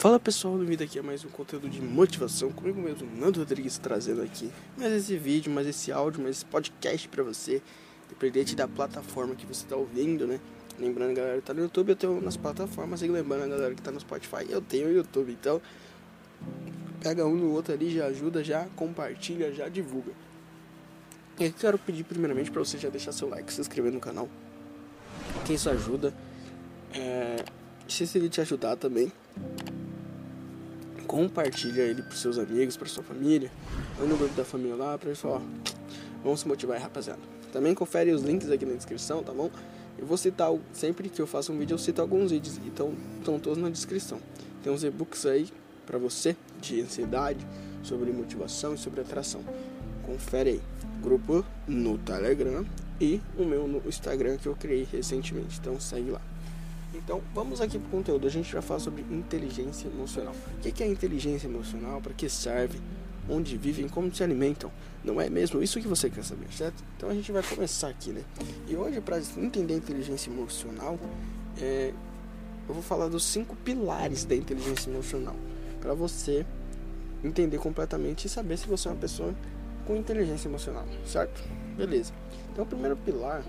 Fala pessoal, bem-vindo aqui a mais um conteúdo de motivação, comigo mesmo, Nando Rodrigues, trazendo aqui mais esse vídeo, mais esse áudio, mais esse podcast pra você, dependente da plataforma que você tá ouvindo, né? Lembrando, galera que tá no YouTube, eu tenho nas plataformas, e lembrando a galera que tá no Spotify, eu tenho o YouTube, então pega um no outro ali, já ajuda, já compartilha, já divulga. E eu quero pedir primeiramente pra você já deixar seu like, se inscrever no canal, que isso ajuda. É, se esse vídeo te ajudar também, compartilha ele pros seus amigos, pra sua família, ou no grupo da família lá, pra eles falar, ó, vamos se motivar rapaziada. Também confere os links aqui na descrição, tá bom? Eu vou citar, sempre que eu faço um vídeo, eu cito alguns vídeos, então estão todos na descrição. Tem uns e-books aí pra você, de ansiedade, sobre motivação e sobre atração. Confere aí. Grupo no Telegram e o meu no Instagram que eu criei recentemente, então segue lá. Então, vamos aqui para o conteúdo. A gente vai falar sobre inteligência emocional. O que é inteligência emocional? Para que serve? Onde vivem? Como se alimentam? Não é mesmo isso que você quer saber, certo? Então a gente vai começar aqui, né? E hoje, para entender a inteligência emocional, é... eu vou falar dos cinco pilares da inteligência emocional. Para você entender completamente e saber se você é uma pessoa com inteligência emocional, certo? Beleza. Então, o primeiro pilar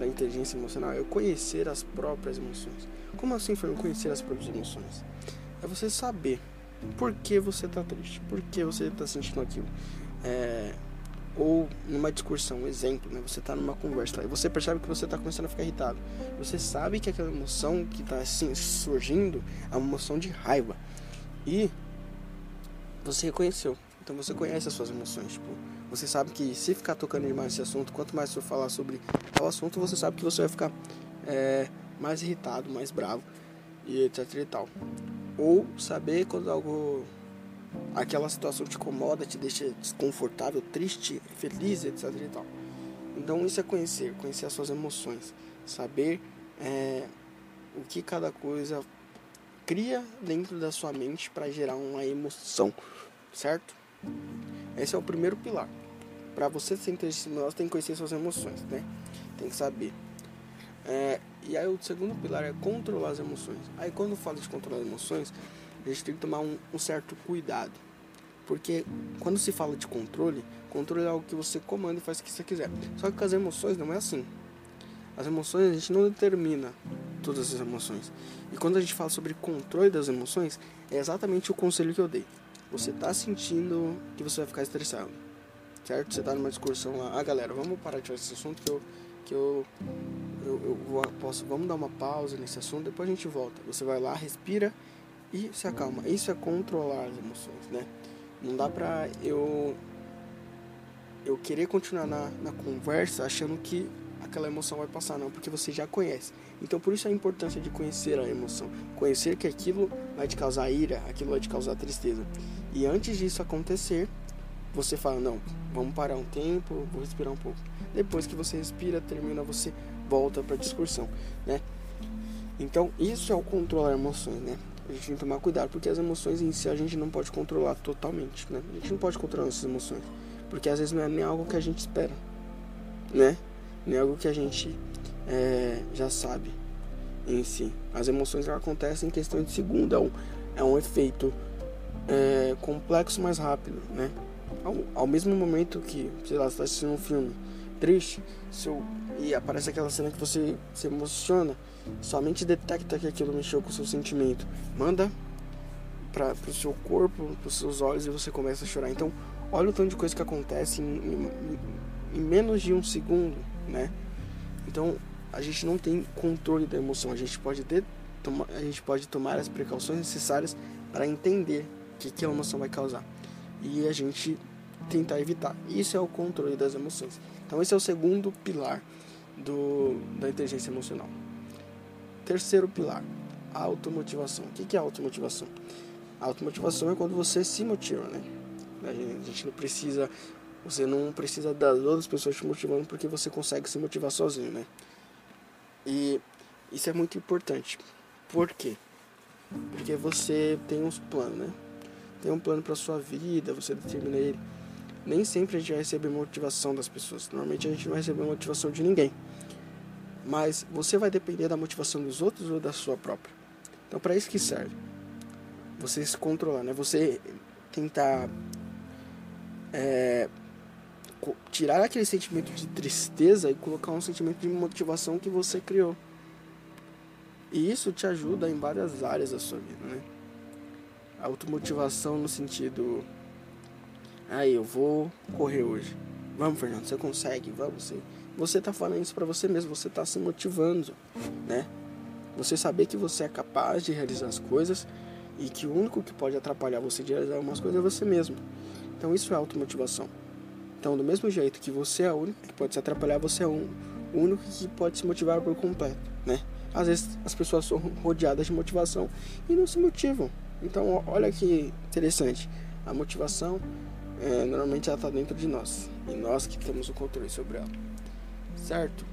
da inteligência emocional é conhecer as próprias emoções. Como assim foi conhecer as próprias emoções? É você saber por que você está triste, por que você está sentindo aquilo. É, ou numa discussão, um exemplo, né? Você está numa conversa e você percebe que você está começando a ficar irritado. Você sabe que aquela emoção que está assim, surgindo é uma emoção de raiva. E você reconheceu. Então você conhece as suas emoções, tipo, você sabe que se ficar tocando demais nesse assunto, quanto mais você falar sobre tal assunto, você sabe que você vai ficar é, mais irritado, mais bravo e etc e tal. Ou saber quando algo, aquela situação te incomoda, te deixa desconfortável, triste, feliz, etc e tal. Então isso é conhecer, conhecer as suas emoções, saber é, o que cada coisa cria dentro da sua mente para gerar uma emoção, certo? Esse é o primeiro pilar. Para você ser inteligente, você tem que conhecer suas emoções, né? Tem que saber. É, e aí o segundo pilar é controlar as emoções. Aí quando falo de controlar as emoções, a gente tem que tomar um, um certo cuidado. Porque quando se fala de controle, controle é algo que você comanda e faz o que você quiser. Só que com as emoções não é assim. As emoções a gente não determina todas as emoções. E quando a gente fala sobre controle das emoções, é exatamente o conselho que eu dei. Você está sentindo que você vai ficar estressado certo? Você tá numa discussão lá, ah galera, vamos parar de fazer esse assunto que eu que eu, eu, eu posso, vamos dar uma pausa nesse assunto, depois a gente volta. Você vai lá, respira e se acalma. Isso é controlar as emoções, né? Não dá pra eu eu querer continuar na, na conversa achando que aquela emoção vai passar, não, porque você já conhece. Então por isso a importância de conhecer a emoção, conhecer que aquilo vai te causar ira, aquilo vai te causar tristeza. E antes disso acontecer, você fala, não, vamos parar um tempo, vou respirar um pouco. Depois que você respira, termina, você volta para a discussão, né? Então, isso é o controlar emoções, né? A gente tem que tomar cuidado, porque as emoções em si a gente não pode controlar totalmente, né? A gente não pode controlar essas emoções, porque às vezes não é nem algo que a gente espera, né? Nem algo que a gente é, já sabe em si. As emoções acontecem em questão de segundo, é um, é um efeito é, complexo mais rápido, né? Ao, ao mesmo momento que, sei lá, você está assistindo um filme triste seu, e aparece aquela cena que você se emociona, somente detecta que aquilo mexeu com o seu sentimento. Manda para o seu corpo, para os seus olhos e você começa a chorar. Então, olha o tanto de coisa que acontece em, em, em menos de um segundo, né? Então, a gente não tem controle da emoção. A gente pode ter, toma, a gente pode tomar as precauções necessárias para entender o que, que a emoção vai causar e a gente tentar evitar. Isso é o controle das emoções. Então esse é o segundo pilar do, da inteligência emocional. Terceiro pilar, automotivação. O que é automotivação? A automotivação é quando você se motiva, né? A gente não precisa, você não precisa das outras pessoas te motivando porque você consegue se motivar sozinho, né? E isso é muito importante. Por quê? Porque você tem uns planos, né? Tem um plano para sua vida, você determina ele. Nem sempre a gente vai receber motivação das pessoas. Normalmente a gente não vai receber motivação de ninguém. Mas você vai depender da motivação dos outros ou da sua própria. Então, para isso que serve. você se controlar, né? Você tentar é, tirar aquele sentimento de tristeza e colocar um sentimento de motivação que você criou. E isso te ajuda em várias áreas da sua vida, né? Automotivação no sentido aí eu vou correr hoje. Vamos, Fernando, você consegue, vamos. Você, você tá falando isso para você mesmo, você tá se motivando, né? Você saber que você é capaz de realizar as coisas e que o único que pode atrapalhar você de realizar algumas coisas é você mesmo. Então isso é automotivação. Então, do mesmo jeito que você é o único que pode se atrapalhar, você é o único que pode se motivar por completo, né? Às vezes as pessoas são rodeadas de motivação e não se motivam. Então, olha que interessante. A motivação, é, normalmente ela está dentro de nós. E nós que temos o controle sobre ela. Certo?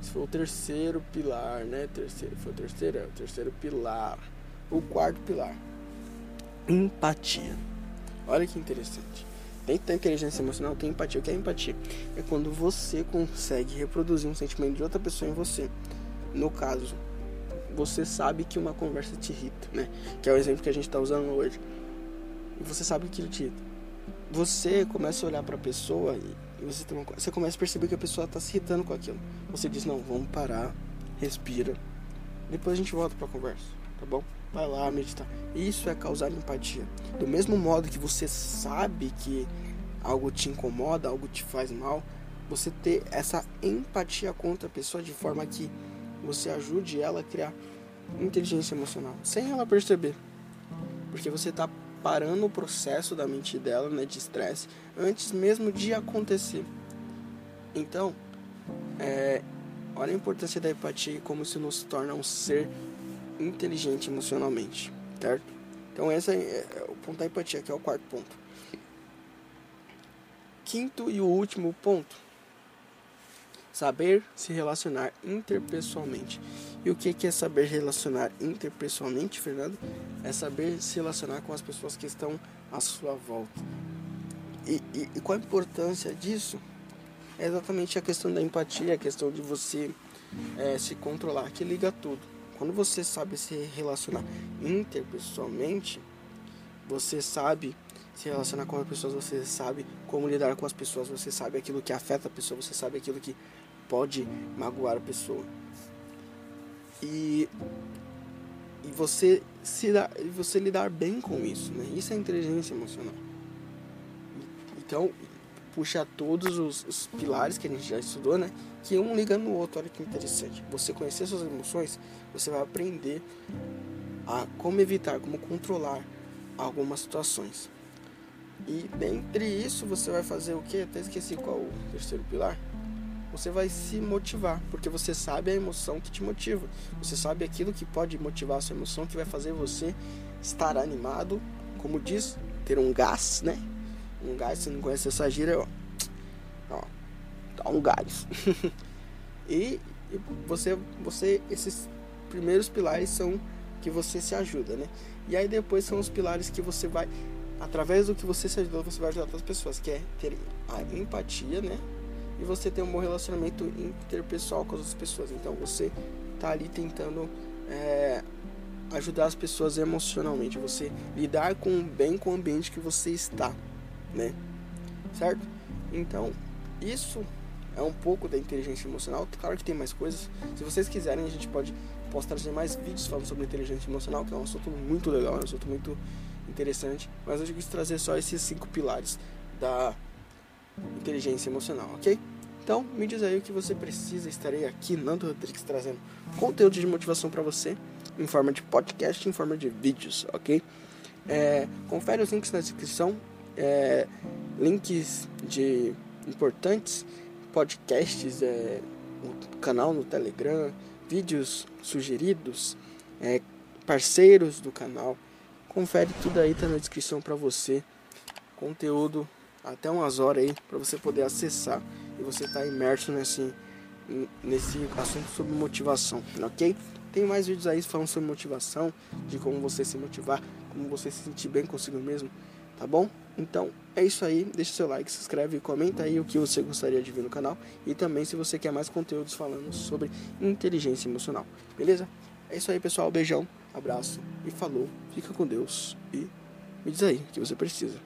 Esse foi o terceiro pilar, né? Terceiro, foi o terceiro? É, o terceiro pilar. O quarto pilar. Empatia. Olha que interessante. Dentro da inteligência emocional tem empatia. O que é empatia? É quando você consegue reproduzir um sentimento de outra pessoa em você. No caso, você sabe que uma conversa te irrita, né? Que é o exemplo que a gente está usando hoje. Você sabe que ele te irrita. Você começa a olhar para a pessoa e você, uma, você começa a perceber que a pessoa está se irritando com aquilo. Você diz: Não, vamos parar, respira. Depois a gente volta para a conversa, tá bom? Vai lá meditar. Isso é causar empatia. Do mesmo modo que você sabe que algo te incomoda, algo te faz mal, você ter essa empatia contra a pessoa de forma que você ajude ela a criar inteligência emocional, sem ela perceber. Porque você está parando o processo da mente dela, né, de estresse, antes mesmo de acontecer. Então, é, olha a importância da empatia e como isso nos torna um ser inteligente emocionalmente, certo? Então, esse é, é o ponto da empatia, que é o quarto ponto. Quinto e o último ponto Saber se relacionar interpessoalmente. E o que é saber relacionar interpessoalmente, Fernando? É saber se relacionar com as pessoas que estão à sua volta. E, e, e qual a importância disso? É exatamente a questão da empatia, a questão de você é, se controlar, que liga tudo. Quando você sabe se relacionar interpessoalmente, você sabe se relacionar com as pessoas, você sabe como lidar com as pessoas, você sabe aquilo que afeta a pessoa, você sabe aquilo que pode magoar a pessoa. E, e você se dar, você lidar bem com isso, né? Isso é inteligência emocional. Então, puxa todos os, os, pilares que a gente já estudou, né? Que um liga no outro, olha que interessante. Você conhecer suas emoções, você vai aprender a como evitar, como controlar algumas situações. E dentre isso você vai fazer o que? Até esqueci qual o terceiro pilar você vai se motivar, porque você sabe a emoção que te motiva. Você sabe aquilo que pode motivar a sua emoção, que vai fazer você estar animado, como diz, ter um gás, né? Um gás, se não conhece essa gíria, ó, ó dá um gás. e, e você, você, esses primeiros pilares são que você se ajuda, né? E aí depois são os pilares que você vai, através do que você se ajuda, você vai ajudar outras pessoas, que é ter a empatia, né? e você ter um bom relacionamento interpessoal com as outras pessoas. Então você tá ali tentando é, ajudar as pessoas emocionalmente, você lidar com bem com o ambiente que você está, né? Certo? Então isso é um pouco da inteligência emocional. Claro que tem mais coisas. Se vocês quiserem, a gente pode posso trazer mais vídeos falando sobre inteligência emocional, que é um assunto muito legal, é um assunto muito interessante. Mas eu quis trazer só esses cinco pilares da inteligência emocional, ok? Então, me diz aí o que você precisa. Estarei aqui, Nando Rodrigues, trazendo conteúdo de motivação para você em forma de podcast, em forma de vídeos, ok? É, confere os links na descrição, é, links de importantes podcasts, é, no canal no Telegram, vídeos sugeridos, é, parceiros do canal. Confere tudo aí, tá na descrição para você. Conteúdo até umas horas aí para você poder acessar e você tá imerso nesse nesse assunto sobre motivação, ok? Tem mais vídeos aí falando sobre motivação, de como você se motivar, como você se sentir bem consigo mesmo, tá bom? Então é isso aí, deixa seu like, se inscreve comenta aí o que você gostaria de ver no canal e também se você quer mais conteúdos falando sobre inteligência emocional, beleza? É isso aí pessoal, beijão, Abraço e falou. Fica com Deus e me diz aí o que você precisa.